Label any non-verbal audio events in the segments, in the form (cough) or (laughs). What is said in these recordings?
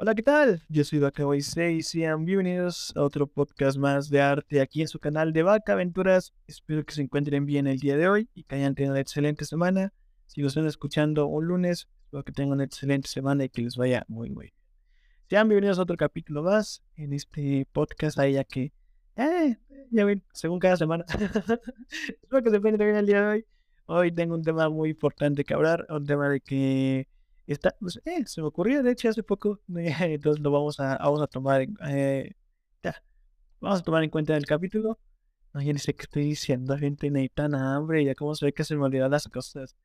Hola, ¿qué tal? Yo soy Vaca6 y sean bienvenidos a otro podcast más de arte aquí en su canal de Vaca Aventuras. Espero que se encuentren bien el día de hoy y que hayan tenido una excelente semana. Si lo están escuchando un lunes, espero que tengan una excelente semana y que les vaya muy, muy bien. Sean bienvenidos a otro capítulo más en este podcast, ahí ya que, eh, ya ven, según cada semana. (laughs) espero que se encuentren bien el día de hoy. Hoy tengo un tema muy importante que hablar, un tema de que está, pues, eh, se me ocurrió, de hecho, hace poco, (laughs) entonces lo vamos a, vamos a tomar, eh, ya, vamos a tomar en cuenta el capítulo. No, ni sé qué estoy diciendo, gente, ni tan hambre, ya como se ve que se me olvidan las cosas.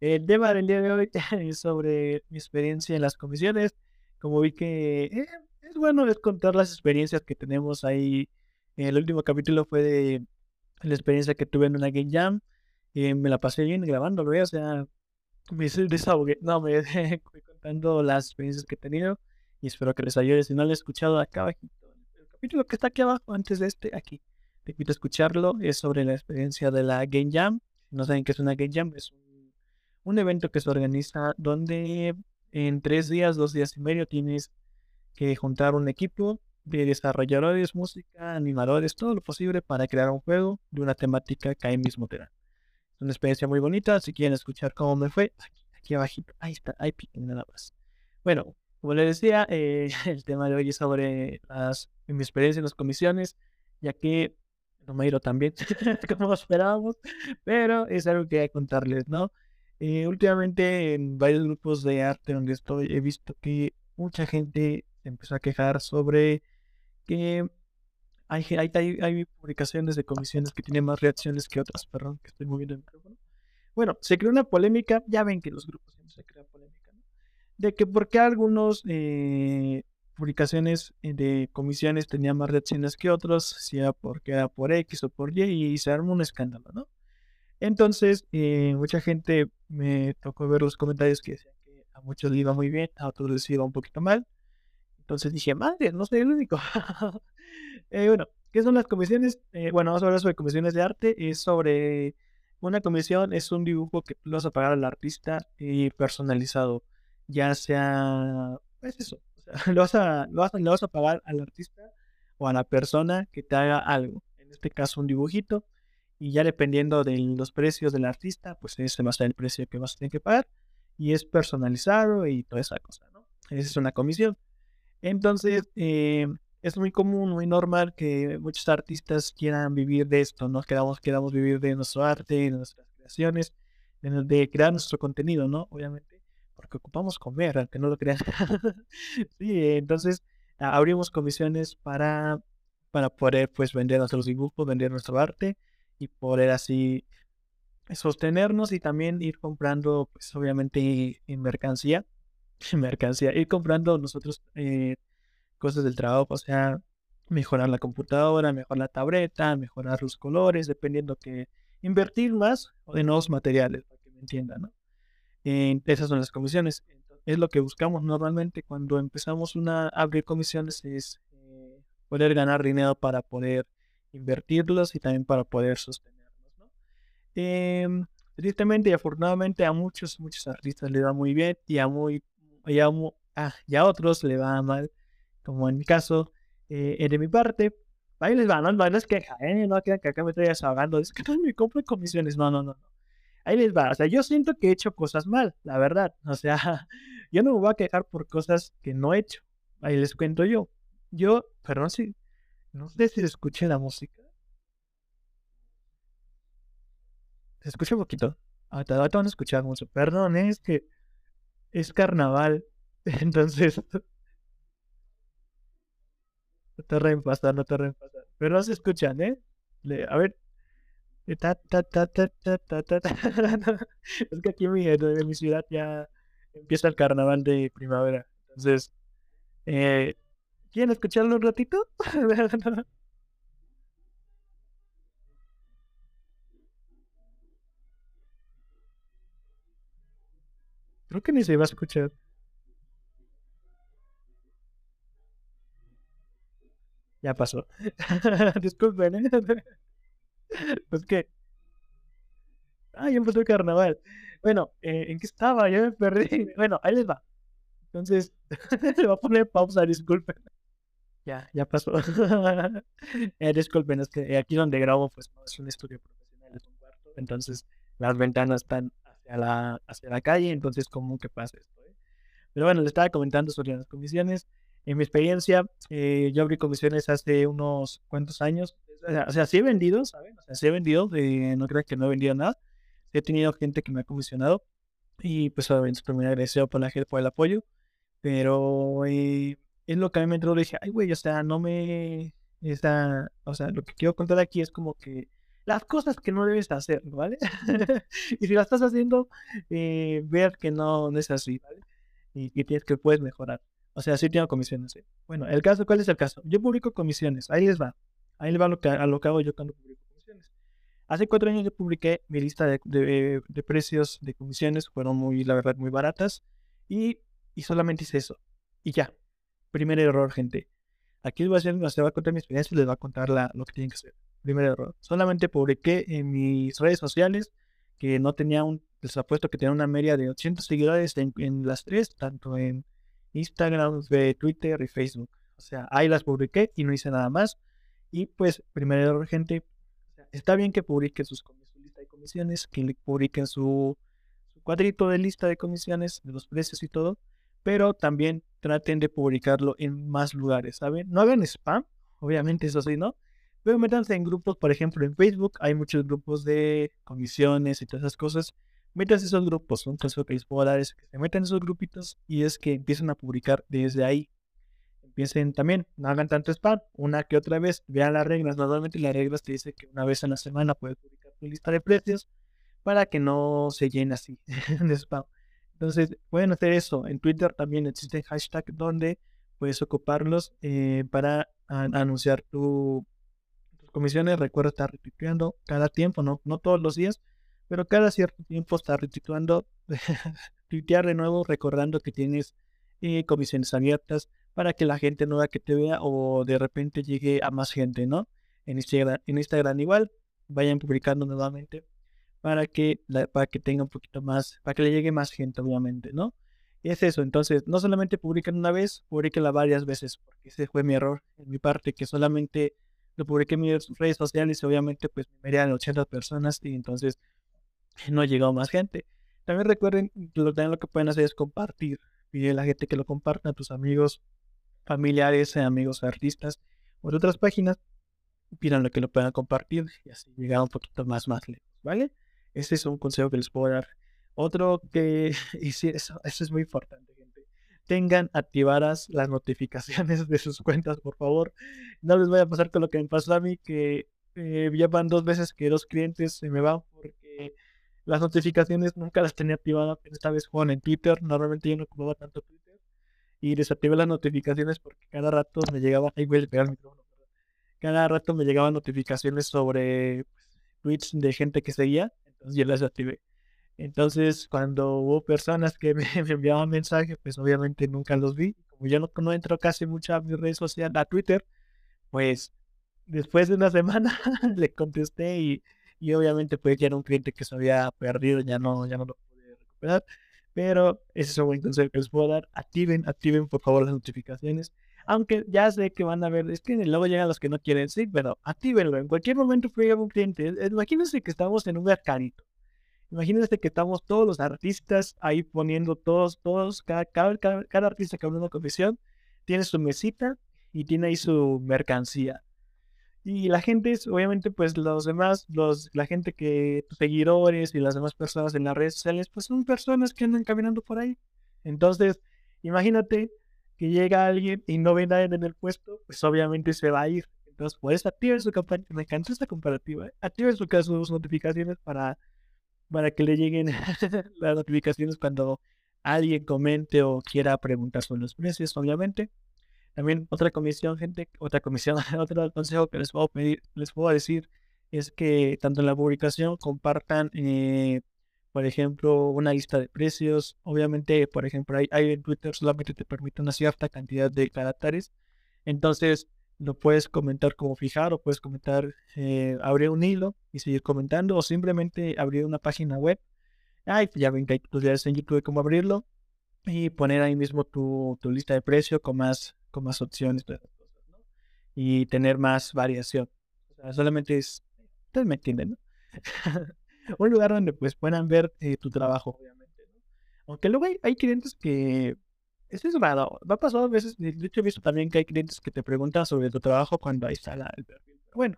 El tema del día de hoy (laughs) es sobre mi experiencia en las comisiones. Como vi que eh, es bueno es contar las experiencias que tenemos ahí. El último capítulo fue de la experiencia que tuve en una Game Jam. Y me la pasé bien grabándolo, o sea, me desahogué, no, me (laughs) fui contando las experiencias que he tenido y espero que les ayude. Si no lo he escuchado acá abajo, el capítulo que está aquí abajo, antes de este, aquí, te invito a escucharlo, es sobre la experiencia de la Game Jam. No saben qué es una Game Jam, es un, un evento que se organiza donde en tres días, dos días y medio tienes que juntar un equipo de desarrolladores, música, animadores, todo lo posible para crear un juego de una temática que ahí mismo te dan. Una experiencia muy bonita. Si quieren escuchar cómo me fue, aquí, aquí abajito. Ahí está, ahí piquen nada más. Bueno, como les decía, eh, (laughs) el tema de hoy es sobre las, mi experiencia en las comisiones, ya que no me ha ido tan bien (laughs) como esperábamos, pero es algo que hay que contarles, ¿no? Eh, últimamente en varios grupos de arte donde estoy he visto que mucha gente empezó a quejar sobre que hay, hay, hay, publicaciones de comisiones que tienen más reacciones que otras, perdón, que estoy moviendo el micrófono. Bueno, se creó una polémica, ya ven que los grupos siempre se crean polémica, ¿no? De que por qué algunos eh, publicaciones de comisiones tenían más reacciones que otros, si era porque era por X o por Y, y se armó un escándalo, ¿no? Entonces, eh, mucha gente me tocó ver los comentarios que decían que a muchos les iba muy bien, a otros les iba un poquito mal. Entonces dije, madre, no soy el único. (laughs) Eh, bueno, ¿qué son las comisiones? Eh, bueno, vamos a hablar sobre comisiones de arte. Es sobre una comisión, es un dibujo que lo vas a pagar al artista y personalizado. Ya sea, es eso. (laughs) lo, vas a, lo, vas lo vas a pagar al artista o a la persona que te haga algo. En este caso, un dibujito. Y ya dependiendo de los precios del artista, pues ese va a ser el precio que vas a tener que pagar. Y es personalizado y toda esa cosa, ¿no? Esa es una comisión. Entonces, eh, es muy común, muy normal que muchos artistas quieran vivir de esto, ¿no? Queramos, queramos vivir de nuestro arte, de nuestras creaciones, de, crear nuestro contenido, ¿no? Obviamente, porque ocupamos comer, aunque no lo crean. (laughs) sí, entonces abrimos comisiones para, para poder, pues, vender nuestros dibujos, vender nuestro arte y poder así sostenernos y también ir comprando, pues, obviamente, en mercancía, mercancía, ir comprando nosotros eh, cosas del trabajo, o sea, mejorar la computadora, mejorar la tableta, mejorar los colores, dependiendo que invertir más o de nuevos materiales, para que me entiendan, ¿no? esas son las comisiones. Es lo que buscamos normalmente cuando empezamos a abrir comisiones, es eh, poder ganar dinero para poder invertirlos y también para poder sostenernos, ¿no? Em, tristemente y afortunadamente a muchos, muchos artistas le va muy bien y a, muy, y a, ah, y a otros le va mal como en mi caso, eh, de mi parte, ahí les va, no, no, es queja, ¿eh? no quieran que acá me estoy desahogando, es que no me compro comisiones, no, no, no. Ahí les va, o sea, yo siento que he hecho cosas mal, la verdad, (laughs) o sea, yo no me voy a quejar por cosas que no he hecho, ahí les cuento yo. Yo, perdón si, no sé si escuché la música. Se escucha un poquito. Ahorita, ahorita van a escuchar mucho. Perdón, es que es carnaval. (laughs) Entonces, no te reempasar, no te reempasar. Pero no se escuchan, ¿eh? a ver. es que aquí en mi, en mi ciudad ya empieza el carnaval de primavera. Entonces, eh, ¿quieren escucharlo un ratito? (laughs) Creo que ni se va a escuchar. Ya pasó. (laughs) Disculpen, ¿eh? (laughs) pues que. Ah, ya empezó el carnaval. Bueno, eh, ¿en qué estaba? Ya me perdí. (laughs) Bueno, ahí les va. Entonces, le voy a poner pausa, disculpen. Ya, ya pasó. eh, disculpen, es que aquí donde grabo, pues no es un estudio profesional, es un cuarto. Entonces, las ventanas están hacia la, hacia la calle, entonces, ¿cómo que pasa esto? Eh? Pero bueno, le estaba comentando sobre las comisiones. En mi experiencia, eh, yo abrí comisiones hace unos cuantos años. O sea, sí he vendido, ¿saben? O sea, sí he vendido, eh, no creo que no he vendido nada. he tenido gente que me ha comisionado y pues obviamente me agradecido por la gente por el apoyo. Pero eh, es lo que a mí me entró, dije, ay, güey, o sea, no me... Está, o sea, lo que quiero contar aquí es como que las cosas que no debes hacer, ¿vale? (laughs) y si las estás haciendo, eh, ver que no, no es así, ¿vale? Y que tienes que puedes mejorar. O sea, sí tengo comisiones. Bueno, el caso, ¿cuál es el caso? Yo publico comisiones, ahí les va. Ahí les va lo que, a lo que hago yo cuando publico comisiones. Hace cuatro años yo publiqué mi lista de, de, precios de comisiones, fueron muy, la verdad, muy baratas. Y, y solamente hice eso. Y ya, Primer error, gente. Aquí les voy a, hacer, se va a contar mi experiencia y les va a contar la, lo que tienen que hacer. Primer error. Solamente publiqué en mis redes sociales que no tenía un, les apuesto que tenía una media de 80 seguidores en, las tres, tanto en Instagram, Twitter y Facebook. O sea, ahí las publiqué y no hice nada más. Y pues, primer error, gente. Está bien que publiquen su lista de comisiones, que publiquen su, su cuadrito de lista de comisiones, de los precios y todo pero también traten de publicarlo en más lugares, ¿saben? No hagan spam, obviamente eso sí, ¿no? Pero métanse en grupos, por ejemplo, en Facebook hay muchos grupos de comisiones y todas esas cosas. Métanse esos grupos, un consejo que les puedo dar es que se metan esos grupitos y es que empiecen a publicar desde ahí. Empiecen también, no hagan tanto spam, una que otra vez, vean las reglas. Normalmente las reglas te dicen que una vez en la semana puedes publicar tu lista de precios para que no se llene así (laughs) de spam. Entonces, pueden hacer eso. En Twitter también existen hashtags donde puedes ocuparlos eh, para anunciar tu, tus comisiones. Recuerda estar retuiteando cada tiempo, no, no todos los días, pero cada cierto tiempo estar retuiteando, (laughs) tuitear de nuevo recordando que tienes eh, comisiones abiertas para que la gente nueva que te vea o de repente llegue a más gente, ¿no? En Instagram, en Instagram igual, vayan publicando nuevamente para que, para que tenga un poquito más, para que le llegue más gente, obviamente, ¿no? Y es eso, entonces, no solamente publiquen una vez, publiquenla varias veces, porque ese fue mi error en mi parte, que solamente lo publiqué en mis redes sociales y obviamente pues me verían 80 personas y entonces no ha llegado más gente. También recuerden, lo, lo que pueden hacer es compartir, pide a la gente que lo comparta a tus amigos, familiares, amigos artistas o de otras páginas, pídanlo que lo puedan compartir y así llegar un poquito más, más lejos, ¿vale? Ese es un consejo que les puedo dar. Otro que, (laughs) y sí, eso, eso es muy importante, gente. Tengan activadas las notificaciones (laughs) de sus cuentas, por favor. No les voy a pasar con lo que me pasó a mí, que eh, ya van dos veces que dos clientes se me van porque las notificaciones nunca las tenía activadas. Esta vez juegan en Twitter. Normalmente yo no ocupaba tanto Twitter. Y desactivé las notificaciones porque cada rato me llegaba. Ahí voy a pegar el micrófono. Cada rato me llegaban notificaciones sobre pues, tweets de gente que seguía yo las activé. Entonces, cuando hubo personas que (laughs) me, enviaban mensajes, pues obviamente nunca los vi. Como yo no, no entro casi mucho a mis redes sociales, a Twitter, pues después de una semana (laughs) le contesté y, y obviamente pues ya era un cliente que se había perdido, ya no, ya no lo pude recuperar. Pero ese es un buen consejo que les puedo dar. Activen, activen por favor las notificaciones. Aunque ya sé que van a ver, es que luego llegan los que no quieren, sí, pero actívenlo. En cualquier momento puede llegar un cliente. Imagínense que estamos en un mercadito. Imagínense que estamos todos los artistas ahí poniendo todos, todos, cada, cada, cada, artista que abre una comisión tiene su mesita y tiene ahí su mercancía. Y la gente es, obviamente, pues los demás, los, la gente que, tus seguidores y las demás personas en las redes sociales, pues son personas que andan caminando por ahí. Entonces, imagínate que llega alguien y no ve nadie en el puesto, pues obviamente se va a ir. Entonces, pues activen su campaña, me encanta esta comparativa, ¿eh? activen su caso sus notificaciones para, para que le lleguen (laughs) las notificaciones cuando alguien comente o quiera preguntar sobre los precios, obviamente. También otra comisión, gente, otra comisión, (laughs) otro consejo que les puedo pedir, les puedo decir es que tanto en la publicación compartan eh, por ejemplo, una lista de precios. Obviamente, por ejemplo, hay, en Twitter solamente te permite una cierta cantidad de caracteres. Entonces, lo puedes comentar como fijar o puedes comentar, eh, abrir un hilo y seguir comentando o simplemente abrir una página web. Ay, ya ven que hay tutoriales en YouTube de cómo abrirlo. y poner ahí mismo tu, tu lista de precio con más, con más opciones y tener más variación. O sea, solamente es, ustedes me entienden, ¿no? (laughs) un lugar donde pues puedan ver eh, tu trabajo, obviamente. ¿no? Aunque luego hay, clientes que... Esto es raro. Ha pasado a veces, de hecho he visto también que hay clientes que te preguntan sobre tu trabajo cuando ahí está el perfil. Pero bueno,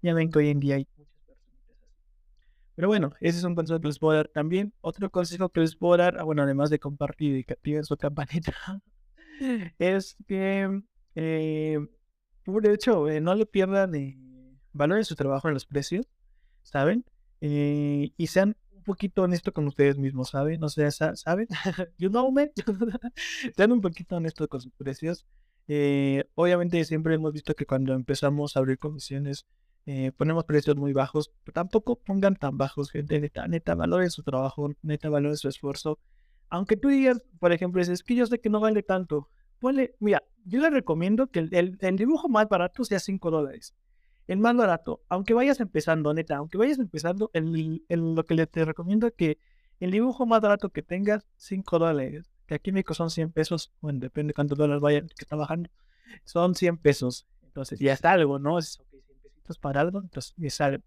ya ven que hoy en día hay muchas personas. Pero bueno, ese es un consejo que les puedo dar también. Otro consejo que les puedo dar, ah, bueno, además de compartir y que activen su campanita, (laughs) (laughs) es que, eh, por hecho, eh, no le pierdan eh, valor en su trabajo en los precios, ¿saben? Eh, y sean un poquito honestos con ustedes mismos, ¿saben? O sea, ¿saben? (laughs) you know me. (laughs) sean un poquito honestos con sus precios. Eh, obviamente siempre hemos visto que cuando empezamos a abrir comisiones eh, ponemos precios muy bajos, pero tampoco pongan tan bajos, gente, neta, neta, valoren su trabajo, neta, valoren su esfuerzo. Aunque tú digas, por ejemplo, es que yo sé que no vale tanto, ponle, mira, yo le recomiendo que el, el dibujo más barato sea 5 dólares el más barato, aunque vayas empezando, neta, aunque vayas empezando, el, lo que le te recomiendo es que el dibujo más barato que tengas, 5 dólares, que aquí en México son 100 pesos, bueno, depende de cuántos dólares vayan que está bajando, son 100 pesos, entonces ya está algo, ¿no? Es ok, 100 pesitos para algo, entonces ya sale.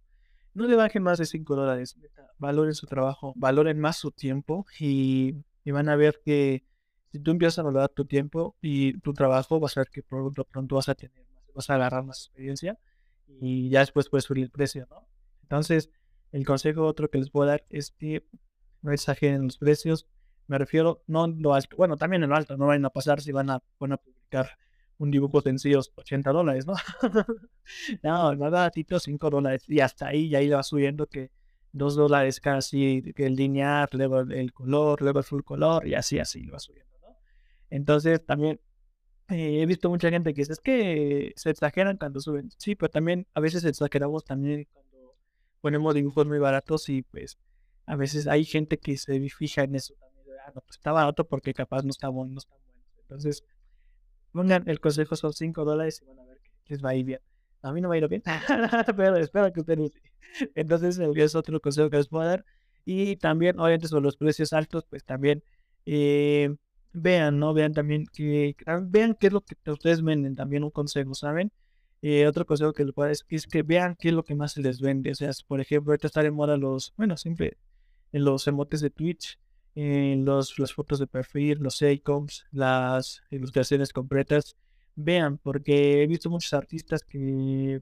No le bajen más de 5 dólares, neta, valoren su trabajo, valoren más su tiempo y, y van a ver que si tú empiezas a valorar tu tiempo y tu trabajo, vas a ver que pronto, pronto vas a tener más, vas a agarrar más experiencia y ya después puede subir el precio, ¿no? Entonces, el consejo otro que les puedo dar es que no exageren los precios. Me refiero, no en lo alto, bueno, también en lo alto, no vayan a pasar si van a, van a publicar un dibujo sencillo 80 dólares, ¿no? (laughs) no, nada, tipo 5 dólares y hasta ahí, y ahí va subiendo que 2 dólares casi el lineal, luego el color, luego el full color y así, así va subiendo, ¿no? Entonces, también eh, he visto mucha gente que dice, es que se exageran cuando suben. Sí, pero también a veces exageramos también cuando ponemos dibujos muy baratos y pues a veces hay gente que se fija en eso también. Ah, no, pues está barato porque capaz no está bueno, no está bueno. Entonces, pongan el consejo son 5 dólares y van a ver que les va a ir bien. A mí no me ha ido bien, (laughs) pero espero que ustedes Entonces, es otro consejo que les puedo dar. Y también, obviamente, sobre los precios altos, pues también eh, vean, ¿no? Vean también que, ah, vean qué es lo que ustedes venden, también un consejo, ¿saben? Eh, otro consejo que les puedo decir es que vean qué es lo que más se les vende. O sea, por ejemplo, ahorita están en moda los, bueno, siempre en los emotes de Twitch, en los, las fotos de perfil, los icons, las ilustraciones completas. Vean, porque he visto muchos artistas que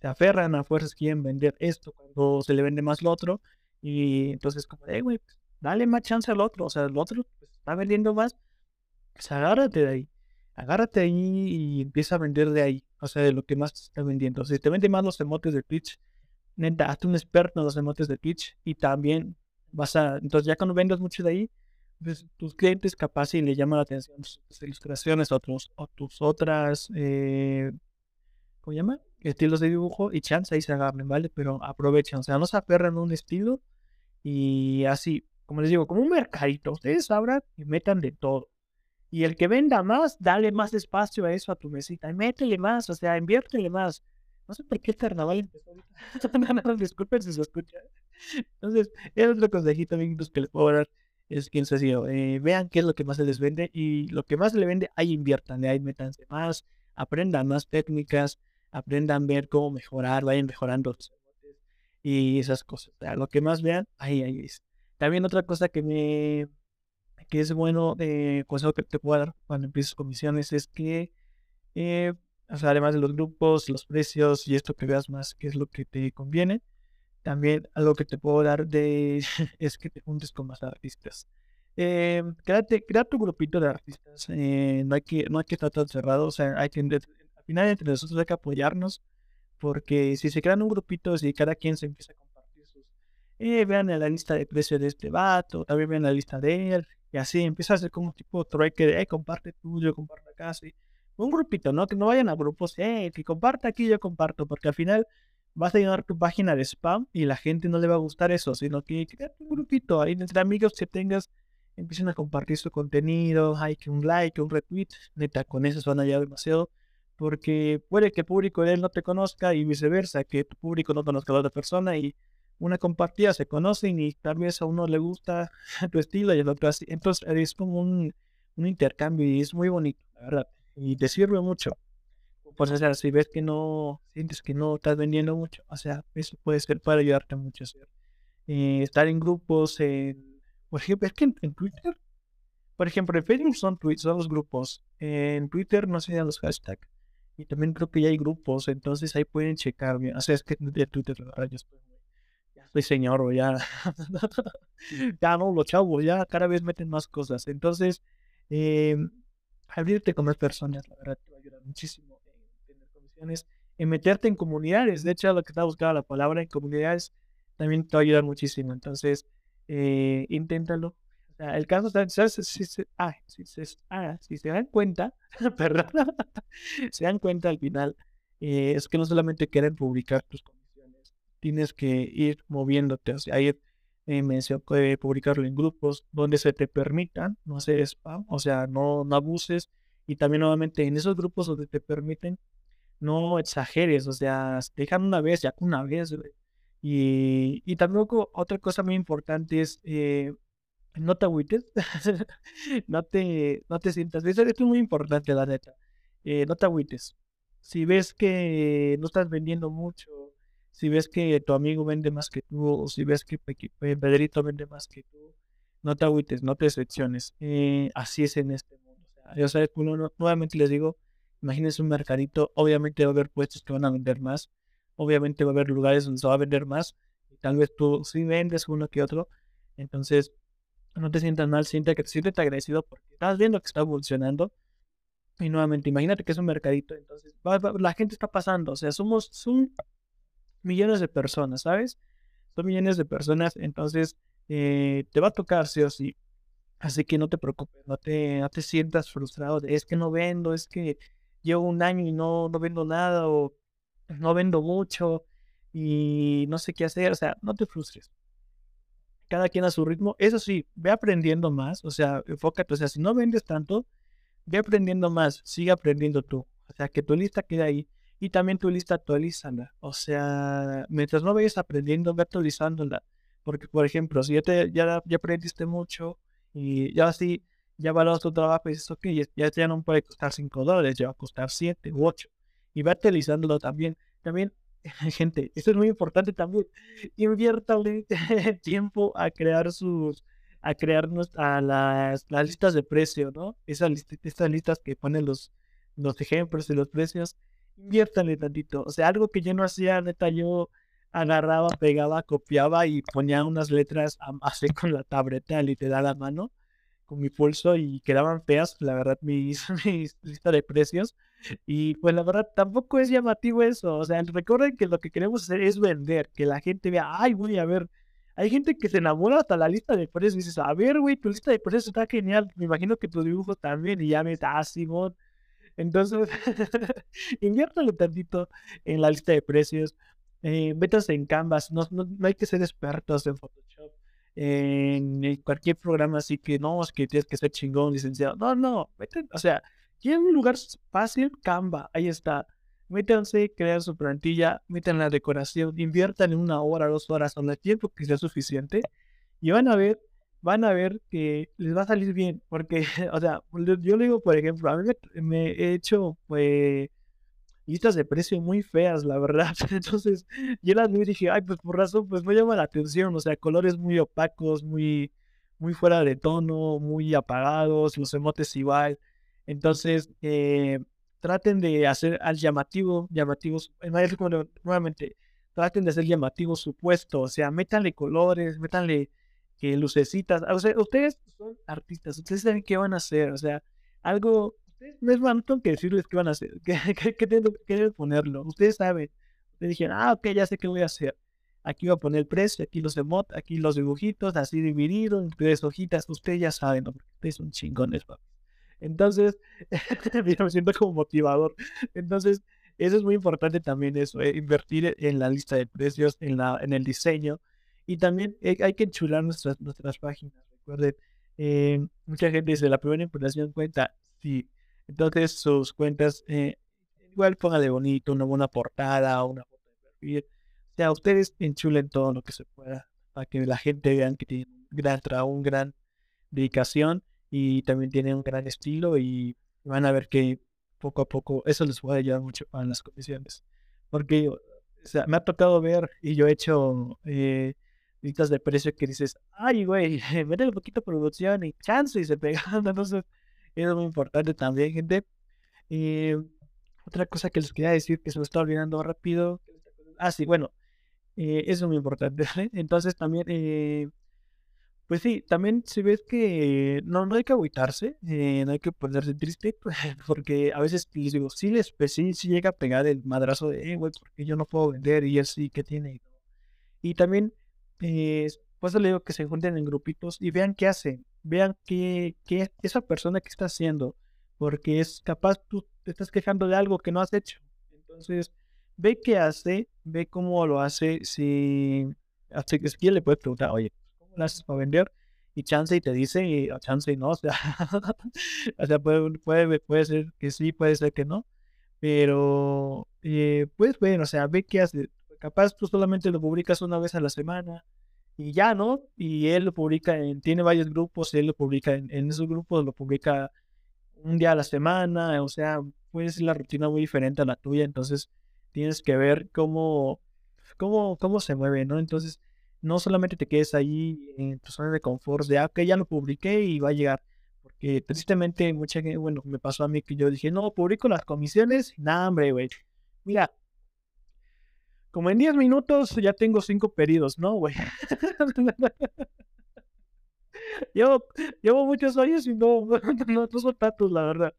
se aferran a fuerzas, quieren vender esto cuando se le vende más lo otro. Y entonces, como, eh, güey, pues, dale más chance al otro. O sea, el otro pues, está vendiendo más, pues agárrate de ahí. Agárrate ahí y empieza a vender de ahí. O sea, de lo que más te está vendiendo. Si te vende más los emotes de Twitch, neta, hazte un experto en los emotes de Twitch y también vas a. Entonces, ya cuando vendas mucho de ahí, pues tus clientes capaz y le llaman la atención tus ilustraciones o tus otras. Eh, ¿Cómo llama? Estilos de dibujo y chance ahí se agarren, ¿vale? Pero aprovechen, o sea, no se aferran a un estilo y así, como les digo, como un mercadito. Ustedes abran y metan de todo. Y el que venda más, dale más espacio a eso a tu mesita. Y métele más, o sea, inviértele más. No sé por qué el carnaval empezó ahorita. (laughs) disculpen si se escucha. Entonces, es otro consejito, amigos, que les puedo dar. Es que sencillo. Eh, vean qué es lo que más se les vende. Y lo que más se le vende, ahí inviertan. Ahí métanse más. Aprendan más técnicas. Aprendan a ver cómo mejorar. Vayan mejorando y esas cosas. O sea, lo que más vean, ahí, ahí es. También otra cosa que me que es bueno, de consejo que te puedo dar cuando empieces comisiones es que, eh, además de los grupos, los precios y esto que veas más qué es lo que te conviene, también algo que te puedo dar de (laughs) es que te juntes con más artistas. Eh, tu grupito de artistas. Eh, no, hay que, no hay que estar tan cerrado. O sea, hay que, final entre nosotros hay que apoyarnos. Porque si se crean un grupito, si cada quien se empieza a compartir sus... Eh, vean la lista de precios de este vato, también vean la lista de él, y así empieza a ser como un tipo trueque de, eh, comparte tuyo, comparte acá, sí. Un grupito, ¿no? Que no vayan a grupos, eh, que comparte aquí, yo comparto, porque al final vas a llenar tu página de spam y la gente no le va a gustar eso, sino que crea un grupito ahí entre amigos que tengas, empiecen a compartir su contenido, hay que un like, un retweet, neta, con eso se van a llevar demasiado, porque puede que el público de él no te conozca y viceversa, que tu público no conozca a la otra persona y una compartida, se conocen y tal vez a uno le gusta (laughs) tu estilo y el otro así. Entonces es como un, un intercambio y es muy bonito, la verdad. Y te sirve mucho. Pues, o sea, si ves que no, sientes que no estás vendiendo mucho, o sea, eso puede ser para ayudarte mucho. Eh, estar en grupos, por ejemplo, en, Twitter, por ejemplo, en Facebook son, son los grupos, en Twitter no sé los hashtags, y también creo que ya hay grupos, entonces ahí pueden checar, o sea, es que de Twitter, la verdad, yo estoy ya soy señor, ya, (laughs) (laughs) ya no, los chavos, ya cada vez meten más cosas, entonces, eh, abrirte con más personas, la verdad, te va a ayudar muchísimo en meterte en comunidades. De hecho, lo que está buscando la palabra en comunidades también te va a ayudar muchísimo. Entonces, eh, inténtalo. El caso, ¿sabes? Si, se, ah, si, se, ah, si se dan cuenta, (laughs) perdón, (laughs) se dan cuenta al final, eh, es que no solamente quieren publicar tus comisiones, tienes que ir moviéndote, o sea, ir eh, eh, publicarlo en grupos donde se te permitan, no hacer spam, o sea, no, no abuses. Y también nuevamente en esos grupos donde te permiten, no exageres, o sea, dejan una vez, ya una vez, Y, y tampoco otra cosa muy importante es, eh, no te agüites, (laughs) no, te, no te sientas, esto es muy importante, la neta, eh, no te agüites. Si ves que no estás vendiendo mucho, si ves que tu amigo vende más que tú, si ves que Pedrito vende más que tú, no te agüites, no te decepciones. Eh, así es en este mundo. O sea, nuevamente les digo, Imagínense un mercadito, obviamente va a haber puestos que van a vender más, obviamente va a haber lugares donde se va a vender más, tal vez tú sí vendes uno que otro, entonces no te sientas mal, siente que te sientes agradecido porque estás viendo que está evolucionando. Y nuevamente, imagínate que es un mercadito, entonces la gente está pasando, o sea, somos son millones de personas, ¿sabes? Son millones de personas, entonces eh, te va a tocar sí o sí. Así que no te preocupes, no te, no te sientas frustrado es que no vendo, es que llevo un año y no, no vendo nada o no vendo mucho y no sé qué hacer, o sea, no te frustres. Cada quien a su ritmo. Eso sí, ve aprendiendo más, o sea, enfócate, o sea, si no vendes tanto, ve aprendiendo más, sigue aprendiendo tú. O sea, que tu lista quede ahí y también tu lista actualízala. O sea, mientras no vayas aprendiendo, ve actualizándola. Porque, por ejemplo, si ya, te, ya, ya aprendiste mucho y ya así ya valoras tu trabajo y dices, ok, ya, ya no puede costar 5 dólares, ya va a costar 7 u 8. Y va utilizándolo también. También, (laughs) gente, esto es muy importante también. Inviértale tiempo a crear sus, a crear a las, listas de precio, ¿no? Esas listas, estas listas que ponen los, los ejemplos de los precios. Inviértale tantito. O sea, algo que yo no hacía, neta, yo agarraba, pegaba, copiaba y ponía unas letras así con la tableta literal a mano con mi pulso y quedaban feas, la verdad, (laughs) mis, mis lista de precios. Y pues la verdad tampoco es llamativo eso. O sea, recuerden que lo que queremos hacer es vender, que la gente vea, ay, güey, a ver. Hay gente que se enamora hasta la lista de precios y dices, a ver, güey, tu lista de precios está genial. Me imagino que tu dibujo también. Y ya me está, ah, Simón. Entonces, (laughs) inviértalo tantito en la lista de precios. Eh, métanse en Canvas. No, no, no hay que ser expertos en Photoshop en cualquier programa así que no, es que tienes que ser chingón, licenciado. No, no, o sea, tienen un lugar fácil, Canva, ahí está. Métanse, crean su plantilla, metan la decoración, inviertan en una hora, dos horas, o el tiempo que sea suficiente, y van a ver, van a ver que les va a salir bien, porque, (laughs) o sea, yo le digo, por ejemplo, a mí me, he hecho, pues, listas de precio muy feas, la verdad. (laughs) Entonces, yo las vi y dije, ay, pues por razón, pues me llama la atención, o sea, colores muy opacos, muy, muy fuera de tono, muy apagados, los emotes igual. Entonces, eh, traten de hacer al llamativo, llamativos, nuevamente, traten de hacer llamativo su puesto, o sea, métanle colores, métanle que lucecitas, o sea, ustedes son artistas, ustedes saben qué van a hacer, o sea, algo no es más, que decirles qué van a hacer, qué, (laughs) deben ponerlo. Ustedes saben. Ustedes dijeron, ah, ok, ya sé qué voy a hacer. Aquí voy a poner el precio, aquí los emot, aquí los dibujitos, así divididos en tres hojitas. Ustedes ya saben, ¿no? Porque ustedes son chingones, papi. Entonces, (laughs) me siento como motivador. Entonces, eso es muy importante también, eso, eh, invertir en la lista de precios, en, la, en el diseño. Y también hay que enchular nuestras, nuestras páginas. Recuerden, eh, mucha gente dice, la primera impresión cuenta. Sí, entonces sus cuentas, eh, igual de bonito, una buena portada, una foto de perfil. sea, ustedes enchulen todo lo que se pueda para que la gente vean que tienen un gran trabajo, un gran dedicación y también tienen un gran estilo y van a ver que poco a poco eso les puede ayudar mucho a las comisiones. Porque o sea, me ha tocado ver y yo he hecho eh, listas de precio que dices, ay, güey, (laughs) mete un poquito de producción y chance y se pega. (laughs) Entonces, es muy importante también, gente. Otra cosa que les quería decir que se me está olvidando rápido. Ah, sí, bueno, eh, eso es muy importante. (laughs) Entonces, también eh, pues sí, también si ves que no, no hay que agüitarse, eh, no hay que ponerse triste, (laughs) porque a veces les digo, sí, les, pues sí, sí llega a pegar el madrazo de, eh, güey, porque yo no puedo vender y así, ¿qué tiene? Y también, pues le digo que se junten en grupitos y vean qué hacen, vean qué, qué esa persona que está haciendo, porque es capaz tú te estás quejando de algo que no has hecho. Entonces, ve qué hace, ve cómo lo hace, si, así que si le puedes preguntar, oye, haces para vender y chance y te dice y chance y no, o sea, (laughs) o sea puede, puede, puede ser que sí, puede ser que no, pero eh, pues bueno, o sea, ve qué hace, capaz tú solamente lo publicas una vez a la semana y ya, ¿no? Y él lo publica en, tiene varios grupos, él lo publica en, en esos grupos, lo publica un día a la semana, o sea, puede ser la rutina muy diferente a la tuya, entonces tienes que ver cómo, cómo, cómo se mueve, ¿no? Entonces, no solamente te quedes ahí en tu zona de confort de, ah, que ya lo publiqué y va a llegar. Porque tristemente, mucha gente, bueno, me pasó a mí que yo dije, no, publico las comisiones. Nah, hombre, güey. Mira, como en 10 minutos ya tengo 5 pedidos, ¿no, güey? (laughs) llevo, llevo muchos años y (laughs) no, no, no son tantos, la verdad.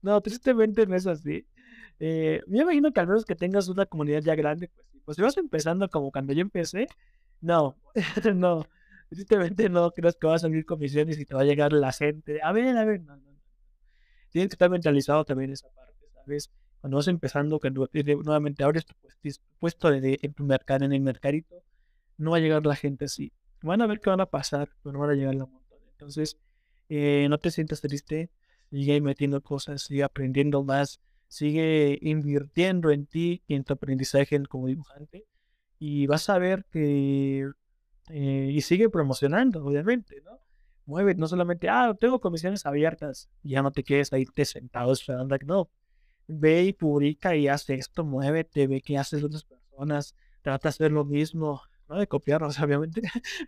No, tristemente no es así. Eh, me imagino que al menos que tengas una comunidad ya grande, pues, pues si vas empezando como cuando yo empecé, no, (laughs) no. Tristemente no crees que va a salir comisiones y te va a llegar la gente. A ver, a ver, no, no. Tienes que estar mentalizado también esa parte, ¿sabes? Cuando vas empezando, cuando nuevamente abres tu puesto de, en tu mercado, en el mercadito, no va a llegar la gente así. Van a ver qué van a pasar, pero no van a llegar la montón. Entonces, eh, no te sientas triste, sigue metiendo cosas, sigue aprendiendo más, sigue invirtiendo en ti y en tu aprendizaje como dibujante y vas a ver que... Eh, y sigue promocionando, obviamente, ¿no? Mueve, no solamente, ah, tengo comisiones abiertas, ya no te quedes ahí te sentado esperando, no. Ve y publica y haz esto, muévete, ve qué hacen otras personas, trata de hacer lo mismo, no de copiarnos, (laughs) obviamente,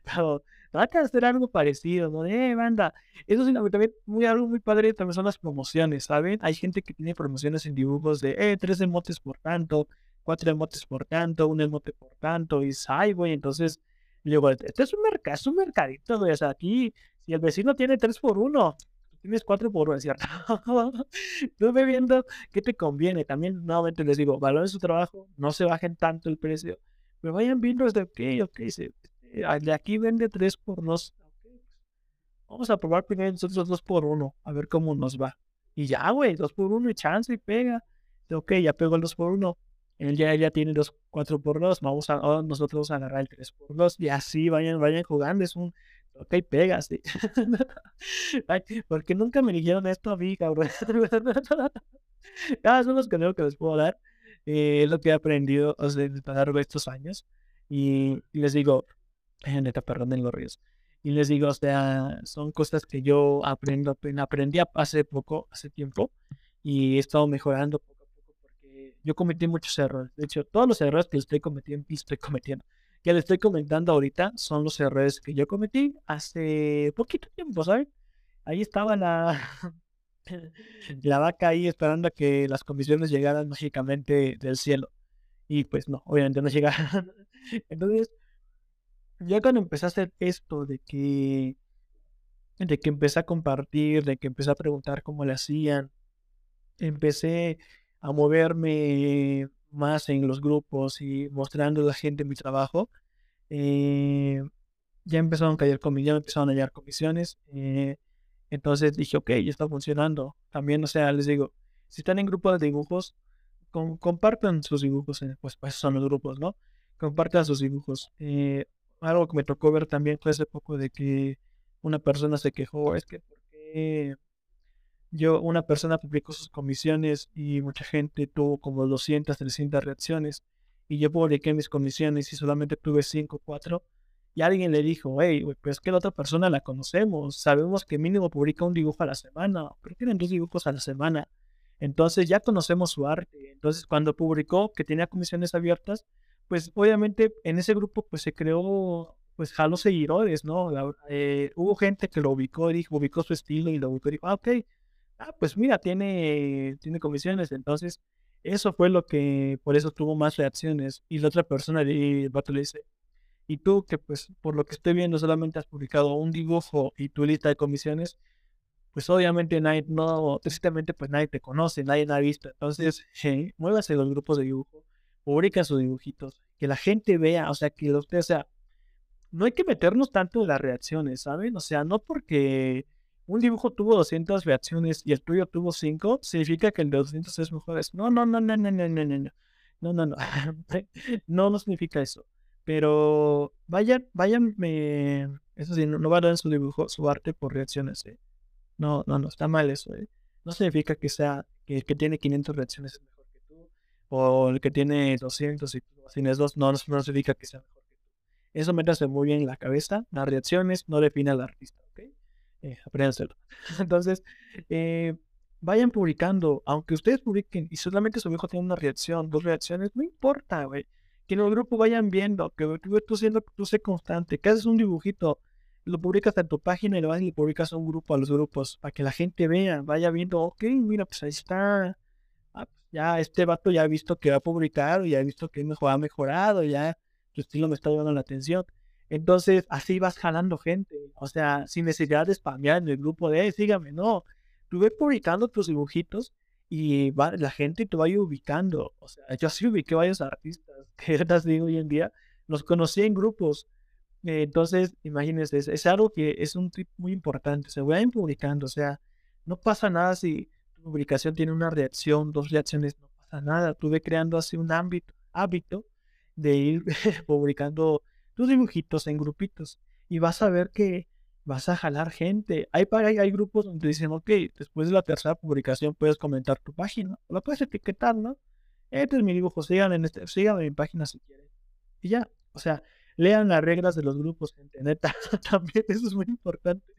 pero trata de hacer algo parecido, ¿no? De, eh, banda, eso sí, también muy, algo muy padre también son las promociones, ¿saben? Hay gente que tiene promociones en dibujos de, eh, tres emotes por tanto, cuatro emotes por tanto, un emote por tanto, y ay, güey, entonces, digo, este es un mercado, es un mercadito, güey, o sea, aquí, si el vecino tiene tres por uno, tienes cuatro por uno, ¿cierto? (laughs) tú viendo qué te conviene, también, nuevamente les digo, valoren su trabajo, no se bajen tanto el precio, pero vayan viendo desde, ok, ok, este, de aquí vende tres por dos, vamos a probar primero nosotros dos por uno, a ver cómo nos va. Y ya, güey, dos por uno y chance y pega. Ok, ya pegó el dos por uno él ya, ya tiene los 4 por 2 vamos a nosotros a agarrar el 3 por 2 y así vayan, vayan jugando, es un ok, pegas, ¿sí? (laughs) porque nunca me dijeron esto a mí, cabrón. (laughs) ah, son los consejos que les puedo dar, eh, es lo que he aprendido o sea, a lo largo de estos años, y, les digo, neta, perdón los ríos, y les digo, o sea, son cosas que yo aprendo, aprendí hace poco, hace tiempo, y he estado mejorando yo cometí muchos errores. De hecho, todos los errores que estoy cometiendo y estoy cometiendo, que le estoy comentando ahorita, son los errores que yo cometí hace poquito tiempo, ¿sabes? Ahí estaba la, (laughs) la vaca ahí esperando a que las comisiones llegaran mágicamente del cielo. Y pues no, obviamente no llegaron. (laughs) Entonces, ya cuando empecé a hacer esto de que de que empecé a compartir, de que empecé a preguntar cómo le hacían, empecé a moverme más en los grupos y mostrando a la gente mi trabajo, eh, ya empezaron a caer comisiones, empezaron a hallar comisiones. Eh, entonces dije, ok, ya está funcionando. También, o sea, les digo, si están en grupos de dibujos, compartan sus dibujos, pues, pues son los grupos, ¿no? Compartan sus dibujos. Eh, algo que me tocó ver también fue hace poco de que una persona se quejó, es que, ¿por qué yo, una persona publicó sus comisiones y mucha gente tuvo como 200, 300 reacciones. y yo publiqué mis comisiones y solamente tuve 5 o 4, y alguien le dijo, hey, pues que la otra persona la conocemos, sabemos que mínimo publica un dibujo a la semana, pero tienen dos dibujos a la semana. Entonces ya conocemos su arte. Entonces cuando publicó que tenía comisiones abiertas, pues obviamente en ese grupo pues se creó, pues jaló seguidores, ¿no? Eh, hubo gente que lo ubicó, dijo, ubicó su estilo y lo ubicó dijo, ah, ok, ah, pues mira, tiene, tiene comisiones. Entonces eso fue lo que, por eso tuvo más reacciones. Y la otra persona, el vato le dice, y tú que pues por lo que estoy viendo solamente has publicado un dibujo y tu lista de comisiones, pues obviamente nadie, no, tristemente pues nadie te conoce, nadie la ha visto. Entonces, hey, muévase los grupos de dibujo, publica sus dibujitos, que la gente vea, o sea, que usted, o no hay que meternos tanto en las reacciones, ¿saben? O sea, no porque un dibujo tuvo 200 reacciones y el tuyo tuvo 5, significa que el de 200 es mejor. No, no, no, no, no, no, no, no. No, no, no. no, no significa eso. Pero vayan, vayan, eso sí, no, no a dar su dibujo, su arte por reacciones. Eh. No, no, no, está mal eso. Eh. No significa que sea, que el que tiene 500 reacciones es mejor que tú, o el que tiene 200 y tú tienes 2, no, no significa que sea mejor que tú. Eso métase muy bien en la cabeza, las reacciones no define al artista. Eh, apréndanselo. (laughs) Entonces, eh, vayan publicando, aunque ustedes publiquen y solamente su hijo tiene una reacción, dos reacciones, no importa, güey. Que en el grupo vayan viendo, que tú, tú, siendo, tú sé constante, que haces un dibujito, lo publicas en tu página y lo vas y le publicas a un grupo, a los grupos, para que la gente vea, vaya viendo, ok, mira, pues ahí está. Ah, pues ya este vato ya ha visto que va a publicar, ya ha visto que ha mejorado, ya tu estilo me está dando la atención. Entonces, así vas jalando gente. O sea, sin necesidad de spamear en el grupo de, sígame, no. Tú ves publicando tus dibujitos y va, la gente te va a ir ubicando. O sea, yo sí ubiqué varios artistas (laughs) que las digo hoy en día, los conocí en grupos entonces, imagínense, es, algo que es un tip muy importante. Se vayan publicando, o sea, no pasa nada si tu publicación tiene una reacción, dos reacciones, no pasa nada. Tuve creando así un ámbito, hábito de ir (laughs) publicando tus dibujitos en grupitos y vas a ver que vas a jalar gente. Hay, hay, hay grupos donde dicen, ok, después de la tercera publicación puedes comentar tu página, la puedes etiquetar, ¿no? Este es mi dibujo, sigan en, este, sigan en mi página si quieren. Y ya, o sea, lean las reglas de los grupos, gente, neta, (laughs) también eso es muy importante.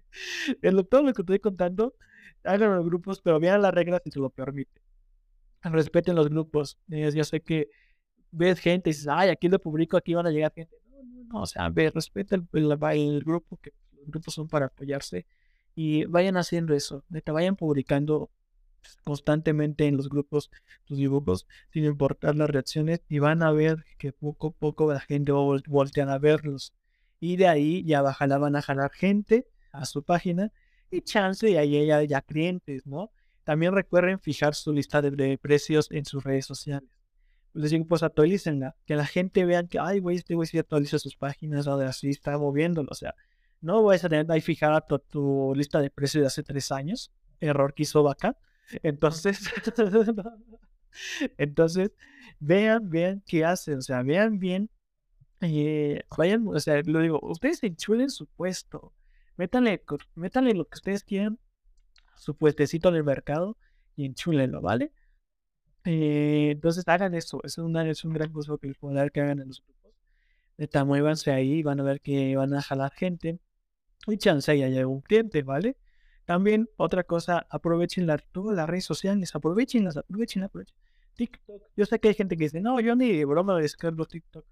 En todo lo que estoy contando, hagan los grupos, pero vean las reglas si se lo permite. Respeten los grupos. yo sé que ves gente y dices, ay, aquí lo publico, aquí van a llegar gente. No, o sea, ve, respeta el, grupo, que los grupos son para apoyarse. Y vayan haciendo eso, neta, vayan publicando constantemente en los grupos tus dibujos, sin importar las reacciones, y van a ver que poco a poco la gente va a verlos. Y de ahí ya van a jalar gente a su página y chance y ahí ya, ya clientes, ¿no? También recuerden fijar su lista de, precios en sus redes sociales. Les digo, pues actualícenla, que la gente vea que, ay, güey, este güey sí actualiza sus páginas, ahora sí está moviéndolo, o sea, no voy a tener ahí fijar tu, tu lista de precios de hace tres años, error que hizo Vaca, entonces, (laughs) entonces, vean, vean qué hacen, o sea, vean bien, eh, vayan, o sea, lo digo, ustedes enchulen su puesto, métanle, métanle lo que ustedes quieran, su puestecito en el mercado y enchúlenlo, ¿vale? Eh, entonces hagan eso, es, una, es un gran consejo que les puedo dar que hagan en los grupos. Neta, muévanse ahí, van a ver que van a jalar gente. Y chance ya llega un cliente, ¿vale? También, otra cosa, aprovechen la, todas las redes sociales, aprovechenlas, aprovechen, aprovechen. TikTok. Yo sé que hay gente que dice, no, yo ni de broma descargo TikTok.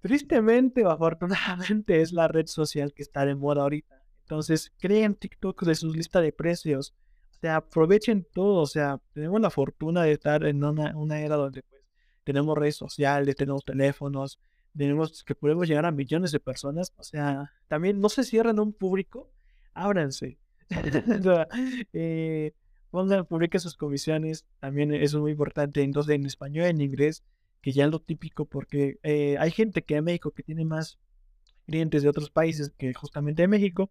Tristemente o afortunadamente es la red social que está de moda ahorita. Entonces, creen TikTok de sus listas de precios. Sea, aprovechen todo. O sea, tenemos la fortuna de estar en una, era donde pues tenemos redes sociales, tenemos teléfonos, tenemos que podemos llegar a millones de personas. O sea, también no se cierran un público, ábranse. (laughs) eh, pongan, publiquen sus comisiones, también eso es muy importante, entonces en español, en inglés, que ya es lo típico, porque eh, hay gente que en México que tiene más clientes de otros países que justamente de México.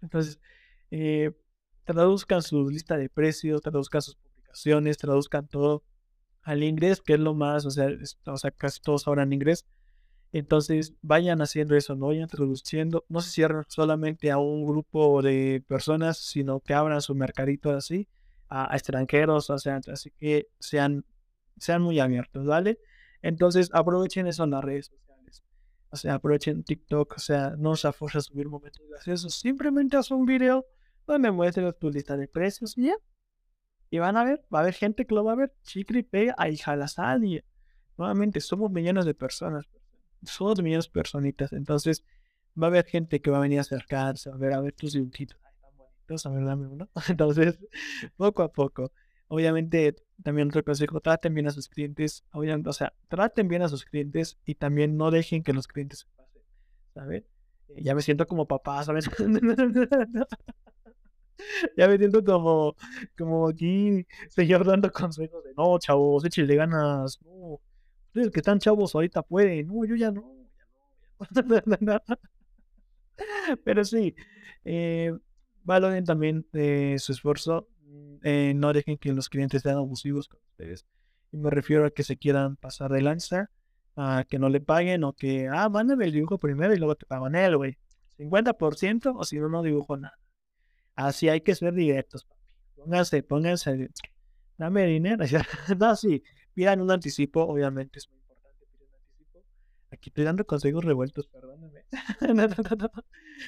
Entonces, eh, traduzcan su lista de precios, traduzcan sus publicaciones, traduzcan todo al inglés, que es lo más, o sea, o sea casi todos hablan inglés. Entonces, vayan haciendo eso, no vayan traduciendo, no se cierren solamente a un grupo de personas, sino que abran su mercadito así a, extranjeros, o sea, así que sean, sean muy abiertos, ¿vale? Entonces, aprovechen eso en las redes sociales. O sea, aprovechen TikTok, o sea, no se afuerza a subir momentos graciosos. Simplemente haz un video donde muestres tu lista de precios y ya. Y van a ver, va a haber gente que lo va a ver. Ahí sal y nuevamente somos millones de personas. Somos millones de personitas. Entonces, va a haber gente que va a venir a acercarse, a ver, a ver tus dibujitos. Ay, tan bonitos, a ver, dame uno. (laughs) Entonces, poco a poco. Obviamente, también otro consejo, traten bien a sus clientes. Obviamente, o sea, traten bien a sus clientes y también no dejen que los clientes se pasen. ¿Sabes? Eh, ya me siento como papá, ¿sabes? (laughs) (laughs) ya me siento como, como aquí, señor dando consejos de no, chavos, échale ganas. No, ustedes que están chavos ahorita pueden. No, yo ya no. Ya no. (laughs) (laughs) Pero sí, eh, valoren también eh, su esfuerzo. Eh, no dejen que los clientes sean abusivos con ustedes. Y me refiero a que se quieran pasar de lanza, a que no le paguen o que, ah, mándame el dibujo primero y luego te pagan él, güey. 50% o si no, no dibujo nada. Así hay que ser directos, papi. Pónganse, pónganse, dame dinero. (laughs) no, sí, pidan un anticipo, obviamente es muy importante pedir un anticipo. Aquí estoy dando consejos revueltos, perdóname. (laughs)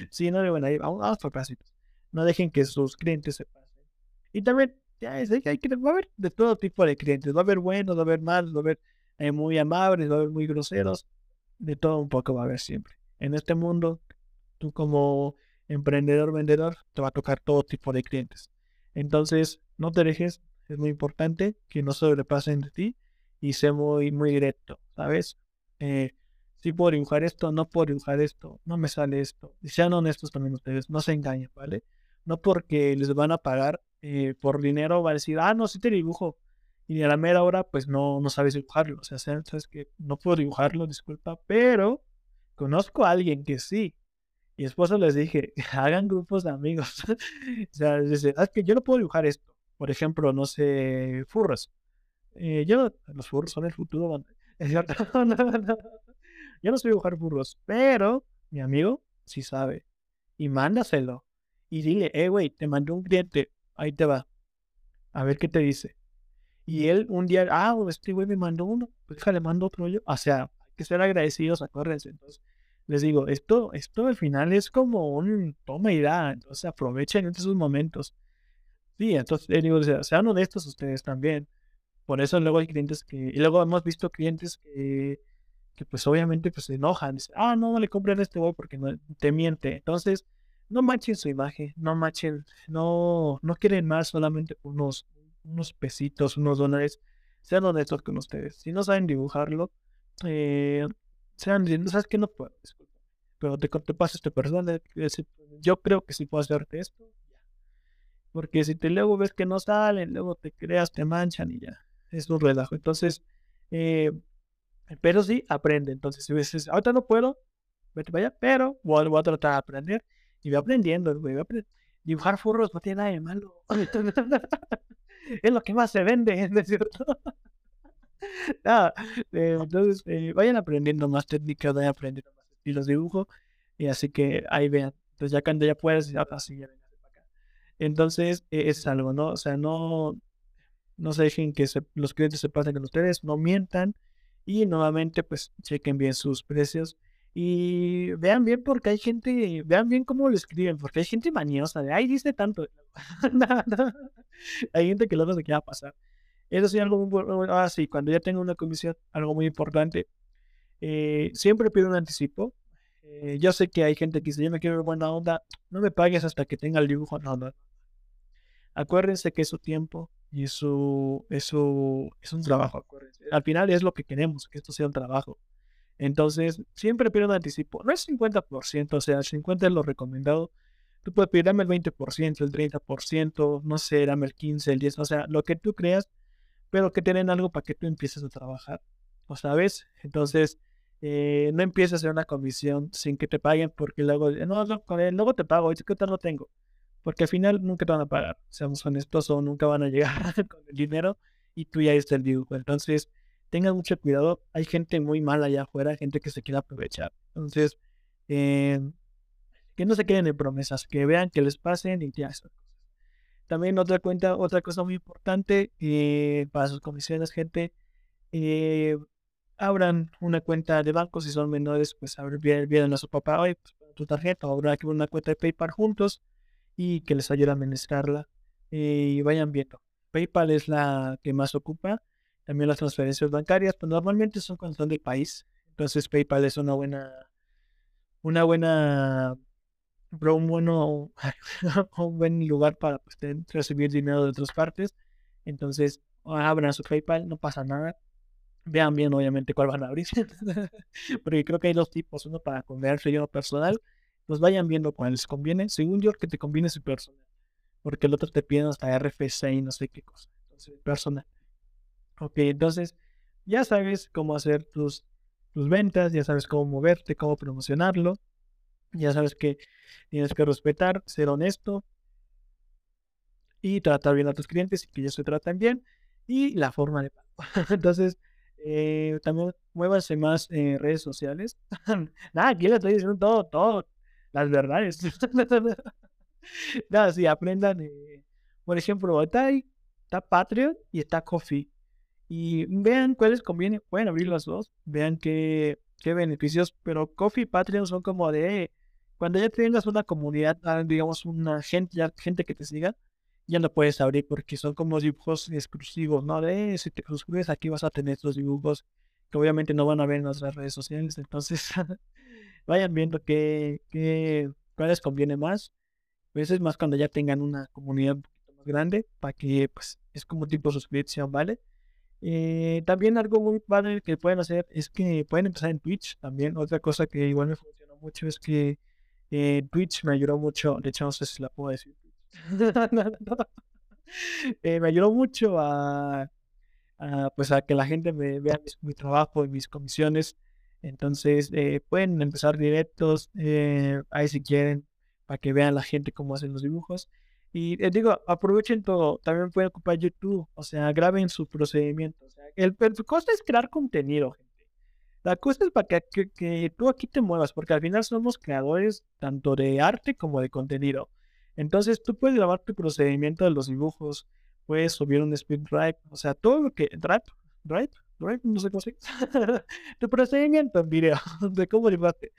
sí, no, bueno, ahí vamos, vamos por pasitos. No dejen que sus clientes se pasen. Y también, ya es, hay que, va a haber de todo tipo de clientes. Va a haber buenos, va a haber malos, va a haber eh, muy amables, va a haber muy groseros. De todo un poco va a haber siempre. En este mundo, tú como emprendedor, vendedor, te va a tocar todo tipo de clientes. Entonces, no te dejes, es muy importante que no sobrepasen de ti y sea muy, muy directo, ¿sabes? Eh, si puedo dibujar esto, no puedo dibujar esto, no me sale esto. Sean honestos también ustedes, no se engañen, ¿vale? No porque les van a pagar eh, por dinero, va a decir, ah, no, sí te dibujo. Y a la mera hora, pues no, no sabes dibujarlo. O sea, sabes que no puedo dibujarlo, disculpa, pero conozco a alguien que sí. Y después les dije, (laughs) hagan grupos de amigos. (laughs) o sea, dice, es que yo no puedo dibujar esto. Por ejemplo, no sé, furros. Eh, yo, los furros son el futuro. (laughs) Es cierto. Yo no sé dibujar furros, pero mi amigo sí sabe. Y mándaselo. Y dile, eh, güey, te mandó un cliente, ahí te va. A ver qué te dice. Y él un día, ah, este güey me mandó uno, pues le mando otro yo. O sea, hay que ser agradecidos, acuérdense. Entonces, les digo, esto, esto al final es como un toma y da. Entonces, aprovechen esos momentos. Sí, entonces, digo, sean honestos ustedes también. Por eso luego hay clientes que, y luego hemos visto clientes que que pues obviamente pues se enojan. Ah, no, le compren este güey porque no, te miente. Entonces, no manchen su imagen, no manchen, no, no quieren más solamente unos, unos pesitos, unos dólares. Sean honestos con ustedes. Si no saben dibujarlo, eh, sean, sabes que no puedo. Pero te, te pasa esta persona, yo creo que sí puedo hacerte esto. Porque si te luego ves que no salen, luego te creas, te manchan y ya. Es un relajo. Entonces, eh, pero sí, aprende. Entonces, si dices, ahorita no puedo, vete para allá, pero voy, a tratar de aprender. Y voy aprendiendo, güey. Dibujar furros no tiene nada de malo. (laughs) es lo que más se vende, (laughs) ¿no es cierto? (laughs) Eh, entonces, eh, vayan aprendiendo más técnicas, vayan aprendiendo más estilos de dibujo. Y así que ahí vean. Entonces, ya cuando ya puedas, ya así, ya para acá. Entonces, e, es algo, ¿no? O sea, no, no se dejen que los clientes se pasen con ustedes, no mientan y nuevamente, pues chequen bien sus precios y vean bien porque hay gente, vean bien cómo lo escriben, porque hay gente maniosa de, ay, dice tanto. (laughs) hay gente que luego se quiera pasar. Eso sí, algo muy Ah, sí, cuando ya tengo una comisión, algo muy importante. Eh, siempre pido un anticipo. Eh, yo sé que hay gente que dice, yo me quiero ver buena onda, no me pagues hasta que tenga el dibujo. No, no. Acuérdense que es su tiempo, y eso, eso es un trabajo, acuérdense. Al final es lo que queremos, que esto sea un trabajo. Entonces, siempre pido un anticipo. No es 50%, o sea, el 50% es lo recomendado. Tú puedes pedir, dame el 20%, el 30%, no sé, dame el 15%, el 10%, o sea, lo que tú creas, pero que tienen algo para que tú empieces a trabajar. ¿O sabes? Entonces, eh, no empieces a hacer una comisión sin que te paguen porque luego, no, no luego te pago, es que no tengo porque al final nunca te van a pagar, seamos honestos, o nunca van a llegar (laughs) con el dinero y tú ya está el dibujo. Entonces, tengan mucho cuidado, hay gente muy mala allá afuera, gente que se quiere aprovechar. Entonces, eh, que no se queden en promesas, que vean que les pasen y ya. También otra cuenta, otra cosa muy importante eh, para sus comisiones, gente, eh, abran una cuenta de banco, si son menores, pues vienen a su papá, oye, pues, tu tarjeta, o habrá que una cuenta de PayPal juntos y que les ayude a administrarla y vayan viendo. PayPal es la que más ocupa, también las transferencias bancarias, pero normalmente son cuando son del país, entonces PayPal es una buena, una buena, un bueno, (laughs) un buen lugar para pues, recibir dinero de otras partes. Entonces, abran su PayPal, no pasa nada. Vean bien obviamente cuál van a abrir, (laughs) porque creo que hay dos tipos, uno para comercio y uno personal, pues vayan viendo cuál les conviene, según yo que te conviene su personal, porque el otro te pide hasta RFC y no sé qué cosa, entonces personal. Ok, entonces ya sabes cómo hacer tus, tus ventas, ya sabes cómo moverte, cómo promocionarlo, ya sabes que tienes que respetar, ser honesto y tratar bien a tus clientes y que ellos se traten bien y la forma de pago. (laughs) entonces, eh, también muévanse más en redes sociales. (laughs) Nada, aquí les estoy diciendo todo, todo, las verdades. (laughs) Nada, sí, aprendan. Eh, por ejemplo, está, ahí, está Patreon y está Coffee. Y vean cuáles conviene. Pueden abrir las dos. Vean qué, qué beneficios. Pero Coffee y Patreon son como de. Cuando ya tengas una comunidad, ah, digamos, una gente, gente que te siga, ya no puedes abrir porque son como dibujos exclusivos, ¿no? De si te suscribes aquí vas a tener estos dibujos que obviamente no van a ver en otras redes sociales. Entonces, (laughs) vayan viendo qué, qué, cuáles conviene más. A veces más cuando ya tengan una comunidad un poquito más grande, para que pues es como tipo suscripción, ¿vale? Eh, también algo muy padre que pueden hacer es que pueden empezar en Twitch también. Otra cosa que igual me funcionó mucho es que eh, Twitch me ayudó mucho, de hecho no sé si la puedo decir (laughs) Eh, me ayudó mucho a, pues a que la gente me vea mi trabajo y mis comisiones. Entonces eh, pueden empezar directos eh, ahí si quieren para que vean la gente cómo hacen los dibujos. Y les digo, aprovechen todo. También pueden ocupar YouTube. O sea, graben su procedimiento. O sea, el, el costo es crear contenido, gente. La cosa es para que, que, tú aquí te muevas, porque al final somos creadores tanto de arte como de contenido. Entonces tú puedes grabar tu procedimiento de los dibujos, puedes subir un speed drive, o sea, todo lo que... Drive, drive, drive, no sé cómo se (laughs) tu procedimiento en video (laughs) de cómo dibujaste.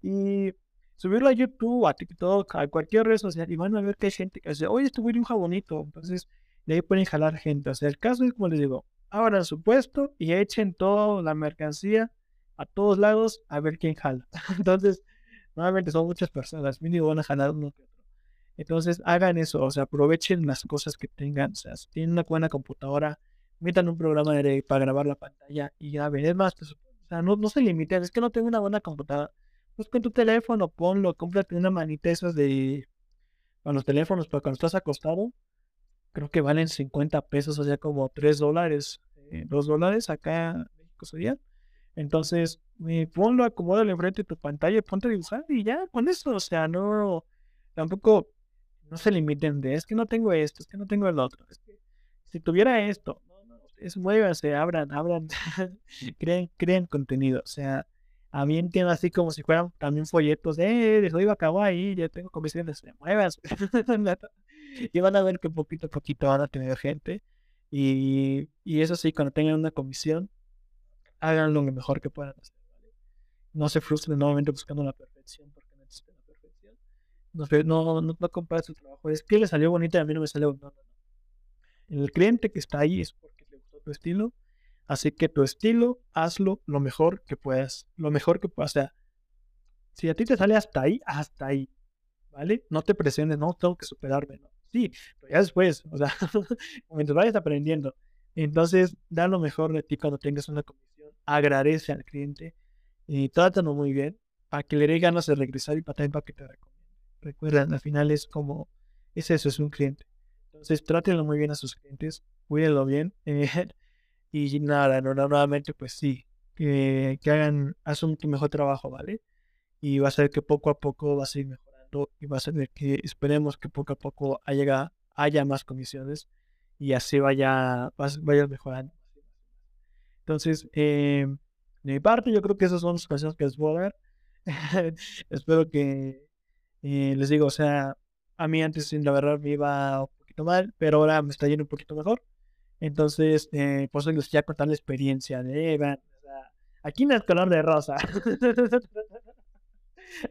Y subirlo a YouTube, a TikTok, a cualquier red social y van a ver que hay gente que dice, oye, este dibuja bonito. Entonces, de ahí pueden jalar gente. O sea, el caso es como les digo, abran su puesto y echen toda la mercancía a todos lados a ver quién jala. (laughs) Entonces, nuevamente son muchas personas, mínimo van a jalar uno que entonces hagan eso, o sea, aprovechen las cosas que tengan. O sea, si tienen una buena computadora, metan un programa de, para grabar la pantalla y graben. Es más, pues, o sea, no, no se limiten, es que no tengo una buena computadora. Pues con tu teléfono, ponlo, cómprate una manita esas de. Con los teléfonos, pero cuando estás acostado, creo que valen 50 pesos, o sea, como 3 dólares, eh, 2 dólares acá en México sería. Entonces, eh, ponlo, acomódalo enfrente de tu pantalla ponte a dibujar y ya, con eso, o sea, no. Tampoco no se limiten de, es que no tengo esto, es que no tengo el otro. Es que si tuviera esto, no, no, es muévanse, abran, abran, (laughs) creen, creen contenido. O sea, a mí entiendo así como si fueran también folletos de, eh, soy ahí, ya tengo comisiones, muévanse. (laughs) y van a ver que poquito a poquito van a tener gente. Y, y eso sí, cuando tengan una comisión, hagan lo mejor que puedan hacer. No se frustren nuevamente buscando la perfección no, no, no, no su trabajo. Es que le salió bonita y a mí no me salió. No, no, no. El cliente que está ahí es porque le gustó tu estilo. Así que tu estilo, hazlo lo mejor que puedas. Lo mejor que puedas. O sea, si a ti te sale hasta ahí, hasta ahí. ¿Vale? No te presiones, no tengo que superarme. ¿no? Sí, pero ya después, o sea, (laughs) mientras vayas aprendiendo. Entonces, da lo mejor de ti cuando tengas una comisión. Agradece al cliente y trátalo muy bien para que le dé ganas de regresar y para, que te recomiende. Recuerden, al final es como, es eso, es un cliente. Entonces, trátenlo muy bien a sus clientes, cuídenlo bien. (laughs) Eh, y nada, nuevamente, pues sí, que, que hagan, hacen tu mejor trabajo, ¿vale? Y va a ser que poco a poco va a seguir mejorando y va a ser que esperemos que poco a poco haya, haya más comisiones y así vaya, vaya mejorando. Entonces, eh, de mi parte, yo creo que esas son las cosas que les voy a dar. (laughs) Espero que y les digo, o sea, a mí antes la verdad me iba un poquito mal, pero ahora me está yendo un poquito mejor. Entonces, eh, pues les ya contar la experiencia de Evan. Aquí no es color de rosa. (laughs)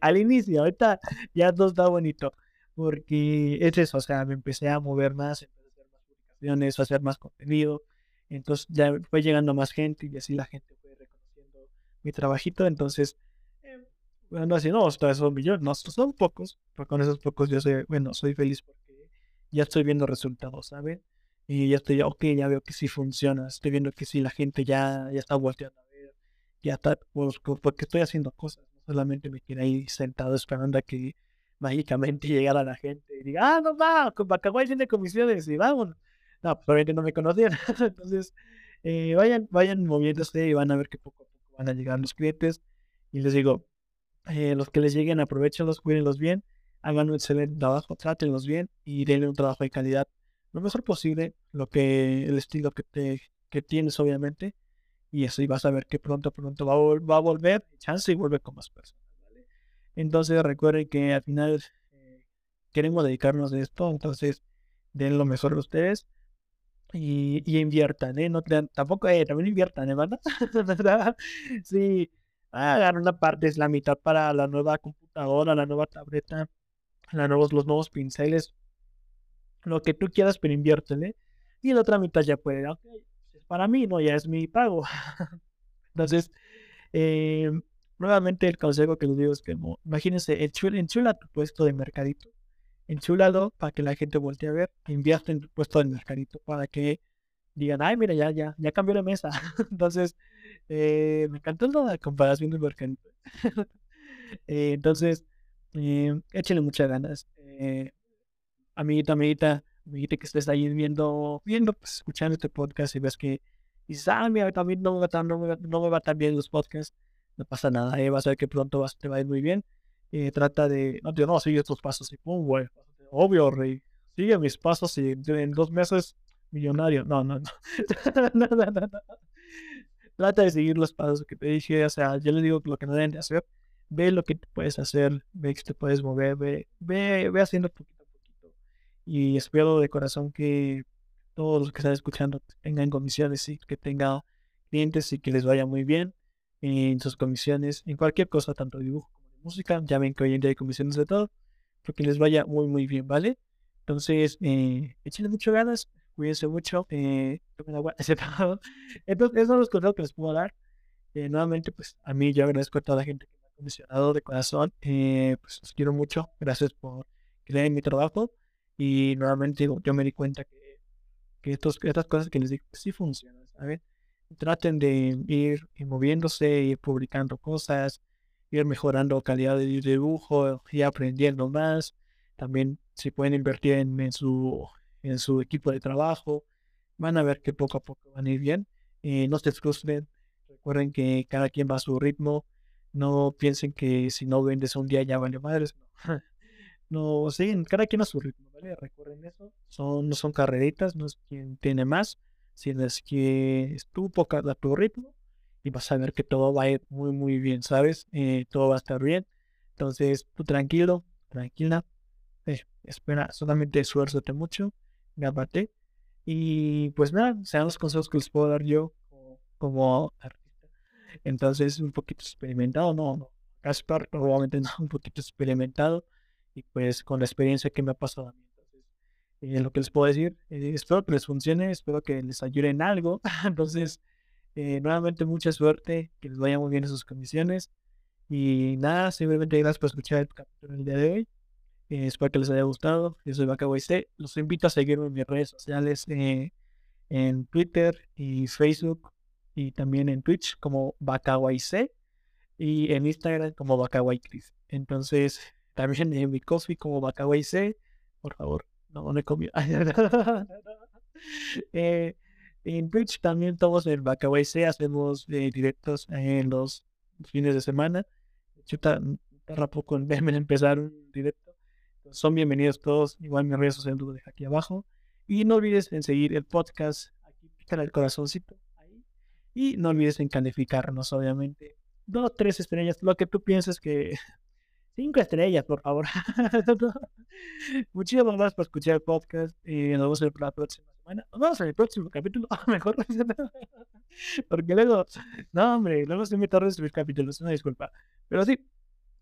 Al inicio, ahorita ya todo está bonito. Porque es eso, o sea, me empecé a mover más, empecé a hacer más publicaciones, a hacer más contenido. Entonces ya fue llegando más gente y así la gente fue reconociendo mi trabajito. Entonces, eh, bueno, así no, estos son millones, no, son pocos, pero con esos pocos yo soy, bueno, soy feliz porque ya estoy viendo resultados, ¿saben? Y ya estoy, ok, ya veo que sí funciona, estoy viendo que sí la gente ya, ya está volteando a ver, ya está, pues, porque estoy haciendo cosas, no solamente me quedé ahí sentado esperando a que mágicamente (laughs) llegara la gente y diga, ah, no va, con Bacaguay tiene comisiones y vamos. No, pues obviamente no me conocían. (laughs) Entonces, eh, vayan, vayan moviéndose y van a ver que poco a poco van a llegar los clientes. Y les digo, eh, los que les lleguen, aprovechenlos, cuídenlos bien, hagan un excelente trabajo, trátenlos bien y denle un trabajo de calidad lo mejor posible, lo que el estilo que te que tienes obviamente y así vas a ver que pronto pronto va a, va a volver, chance y vuelve con más personas, ¿vale? Entonces recuerden que al final eh, queremos dedicarnos a esto, entonces den lo mejor de ustedes y, y inviertan, ¿eh? No tampoco, eh, también inviertan, ¿eh, (laughs) ¿verdad? sí, hagan una parte, es la mitad para la nueva computadora, la nueva tableta, la nuevos, los nuevos pinceles, lo que tú quieras, pero inviértele. Y la otra mitad ya puede, ok, es para mí, no, ya es mi pago. (laughs) Entonces, eh, nuevamente el consejo que les digo es que, imagínense, enchula, tu puesto de mercadito. Enchúlalo para que la gente voltee a ver. Invierte en tu puesto de mercadito para que digan, ay, mira, ya, ya, ya cambió la mesa. (laughs) Entonces, eh, me encantó la comparación del mercadito. (laughs) eh, entonces, eh, échenle muchas ganas. Amiguita, amiguita, amiguita que estés ahí viendo, viendo, pues, escuchando este podcast y ves que dices, ah, mira, también no me va tan, no me, no me va tan bien los podcasts, no pasa nada, eh, vas a ver que pronto vas, te va a ir muy bien. Eh, trata de, no, no, sigue estos pasos y pum, güey, obvio, rey, sigue mis pasos y en dos meses millonario. (laughs) No, no, no. Trata de seguir los pasos que te dije, o sea, yo le digo lo que no deben de hacer. Ve lo que puedes hacer, ve que te puedes mover, ve, ve, ve haciendo y espero de corazón que todos los que están escuchando tengan comisiones y que tengan clientes y que les vaya muy bien en sus comisiones, en cualquier cosa, tanto dibujo como de música. Ya ven que hoy en día hay comisiones de todo, pero que les vaya muy, muy bien, ¿vale? Entonces, eh, échenle mucho ganas, cuídense mucho, eh, tomen agua, (laughs) Entonces, esos son los consejos que les puedo dar. Eh, nuevamente, pues a mí yo agradezco a toda la gente que me ha comisionado de corazón. Eh, pues los quiero mucho. Gracias por creer en mi trabajo. Y nuevamente yo me di cuenta que, que estos, estas cosas que les digo sí funcionan, ¿saben? Traten de ir, moviéndose, ir publicando cosas, ir mejorando calidad de dibujo y aprendiendo más. También si pueden invertir en, su, en su equipo de trabajo, van a ver que poco a poco van a ir bien. Eh, no se frustren, recuerden que cada quien va a su ritmo. No piensen que si no vendes un día ya vale madres. No. (laughs) no siguen, cada quien a su ritmo. Recuerden eso. Son, no son carreritas, no es quien tiene más, sino es que es tu poca a tu ritmo y vas a ver que todo va a ir muy, muy bien, ¿sabes? Eh, todo va a estar bien. Entonces, tú tranquilo, tranquila. Eh, espera, solamente esfuérzate mucho, grábate. Y pues nada, sean los consejos que les puedo dar yo como, artista. Entonces, un poquito experimentado, no, no. Gaspar, probablemente no, (laughs) un poquito experimentado. Y pues con la experiencia que me ha pasado a mí. Eh, lo que les puedo decir. Eh, espero que les funcione, espero que les ayude en algo. (laughs) Entonces, eh, nuevamente mucha suerte, que les vaya muy bien en sus comisiones. Y nada, simplemente gracias por escuchar el capítulo del día de hoy. espero que les haya gustado. Yo soy C. Los invito a seguirme en mis redes sociales en Twitter y Facebook y también en Twitch como C y en Instagram como Chris. Entonces, también en mi coffee como C. Por favor, no, no he comido. (laughs) eh, en Twitch también todos en C hacemos eh, directos en los fines de semana. Chuta, tarda poco en verme (laughs) empezar un directo. Son bienvenidos todos. Igual mis redes sociales lo dejo aquí abajo. Y no olvides en seguir el podcast. Aquí pícale el corazoncito. Ahí. Y no olvides en calificarnos, obviamente. Dos, tres estrellas. Lo que tú pienses que, (laughs) Cinco estrellas, por favor. (laughs) Muchísimas gracias por escuchar el podcast. Y nos vemos en la próxima semana. Nos vemos en el próximo capítulo. (laughs) Mejor. (laughs) Porque luego, no, hombre, luego se me tardan subir capítulos. Una disculpa. Pero sí,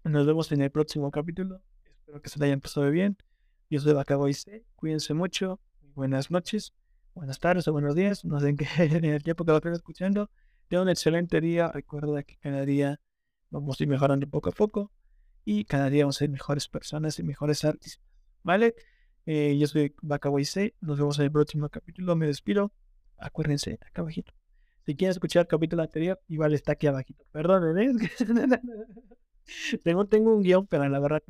nos vemos en el próximo capítulo. Espero que se le hayan pasado bien. Yo soy Bacabo C. Cuídense mucho. Buenas noches, buenas tardes o buenos días. No sé en qué en el tiempo que lo estén escuchando. Tengan un excelente día. Recuerda que cada día vamos a ir mejorando poco a poco. Y cada día vamos a ser mejores personas y mejores artistas. ¿Vale? Eh, yo soy Bacabo C. Nos vemos en el próximo capítulo. Me despido. Acuérdense, acá abajito. Si quieren escuchar el capítulo anterior, igual está aquí abajito. Perdón, ¿eh? (laughs) tengo, tengo un guion, pero la verdad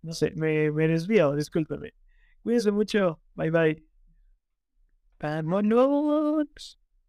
no sé, me, me desvío, discúlpeme. Cuídense mucho. Bye bye. Vámonos.